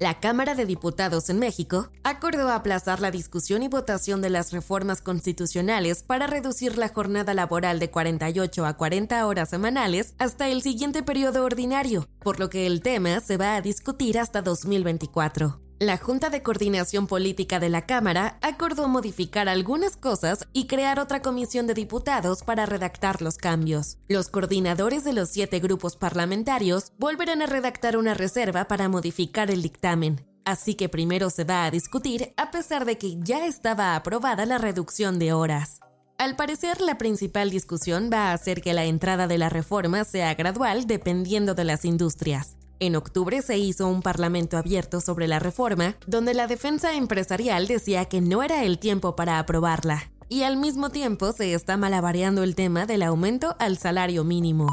La Cámara de Diputados en México acordó aplazar la discusión y votación de las reformas constitucionales para reducir la jornada laboral de 48 a 40 horas semanales hasta el siguiente periodo ordinario, por lo que el tema se va a discutir hasta 2024. La Junta de Coordinación Política de la Cámara acordó modificar algunas cosas y crear otra comisión de diputados para redactar los cambios. Los coordinadores de los siete grupos parlamentarios volverán a redactar una reserva para modificar el dictamen. Así que primero se va a discutir a pesar de que ya estaba aprobada la reducción de horas. Al parecer, la principal discusión va a ser que la entrada de la reforma sea gradual dependiendo de las industrias. En octubre se hizo un parlamento abierto sobre la reforma, donde la defensa empresarial decía que no era el tiempo para aprobarla. Y al mismo tiempo se está malabareando el tema del aumento al salario mínimo.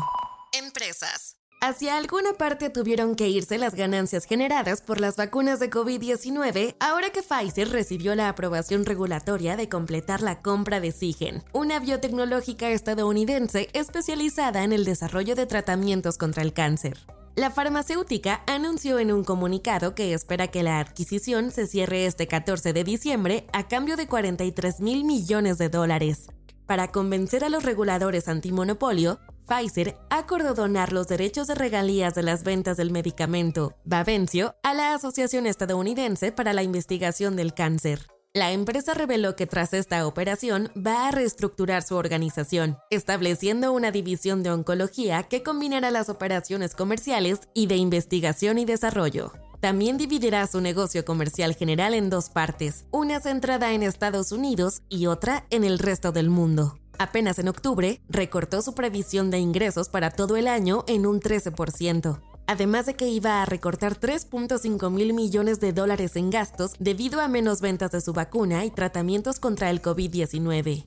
Empresas. Hacia alguna parte tuvieron que irse las ganancias generadas por las vacunas de COVID-19 ahora que Pfizer recibió la aprobación regulatoria de completar la compra de Sigen, una biotecnológica estadounidense especializada en el desarrollo de tratamientos contra el cáncer. La farmacéutica anunció en un comunicado que espera que la adquisición se cierre este 14 de diciembre a cambio de 43 mil millones de dólares. Para convencer a los reguladores antimonopolio, Pfizer acordó donar los derechos de regalías de las ventas del medicamento Bavencio a la Asociación Estadounidense para la Investigación del Cáncer. La empresa reveló que tras esta operación va a reestructurar su organización, estableciendo una división de oncología que combinará las operaciones comerciales y de investigación y desarrollo. También dividirá su negocio comercial general en dos partes, una centrada en Estados Unidos y otra en el resto del mundo. Apenas en octubre, recortó su previsión de ingresos para todo el año en un 13% además de que iba a recortar 3.5 mil millones de dólares en gastos debido a menos ventas de su vacuna y tratamientos contra el COVID-19.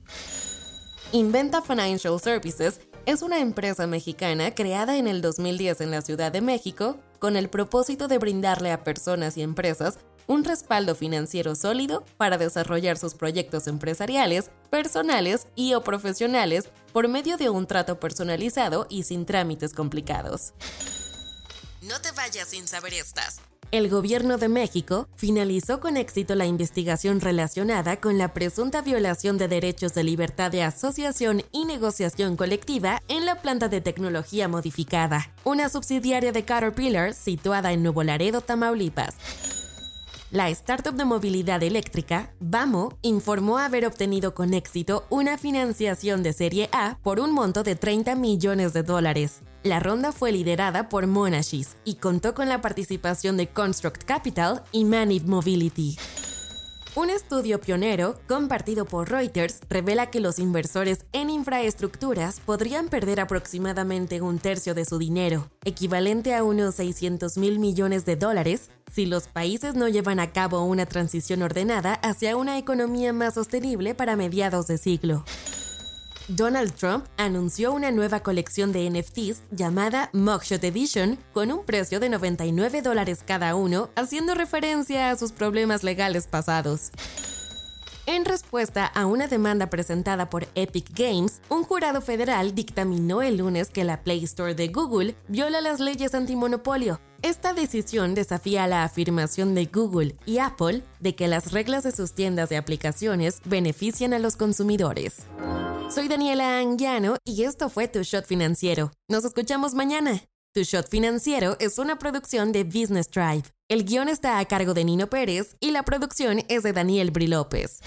Inventa Financial Services es una empresa mexicana creada en el 2010 en la Ciudad de México con el propósito de brindarle a personas y empresas un respaldo financiero sólido para desarrollar sus proyectos empresariales, personales y o profesionales por medio de un trato personalizado y sin trámites complicados. No te vayas sin saber estas. El gobierno de México finalizó con éxito la investigación relacionada con la presunta violación de derechos de libertad de asociación y negociación colectiva en la planta de tecnología modificada, una subsidiaria de Caterpillar situada en Nuevo Laredo, Tamaulipas. La startup de movilidad eléctrica, Vamo, informó haber obtenido con éxito una financiación de serie A por un monto de 30 millones de dólares. La ronda fue liderada por Monashis y contó con la participación de Construct Capital y Maniv Mobility. Un estudio pionero, compartido por Reuters, revela que los inversores en infraestructuras podrían perder aproximadamente un tercio de su dinero, equivalente a unos 600 mil millones de dólares, si los países no llevan a cabo una transición ordenada hacia una economía más sostenible para mediados de siglo. Donald Trump anunció una nueva colección de NFTs llamada Mugshot Edition con un precio de 99 dólares cada uno, haciendo referencia a sus problemas legales pasados. En respuesta a una demanda presentada por Epic Games, un jurado federal dictaminó el lunes que la Play Store de Google viola las leyes antimonopolio. Esta decisión desafía la afirmación de Google y Apple de que las reglas de sus tiendas de aplicaciones benefician a los consumidores. Soy Daniela Anguiano y esto fue Tu Shot Financiero. Nos escuchamos mañana. Tu Shot Financiero es una producción de Business Drive. El guion está a cargo de Nino Pérez y la producción es de Daniel Bri López.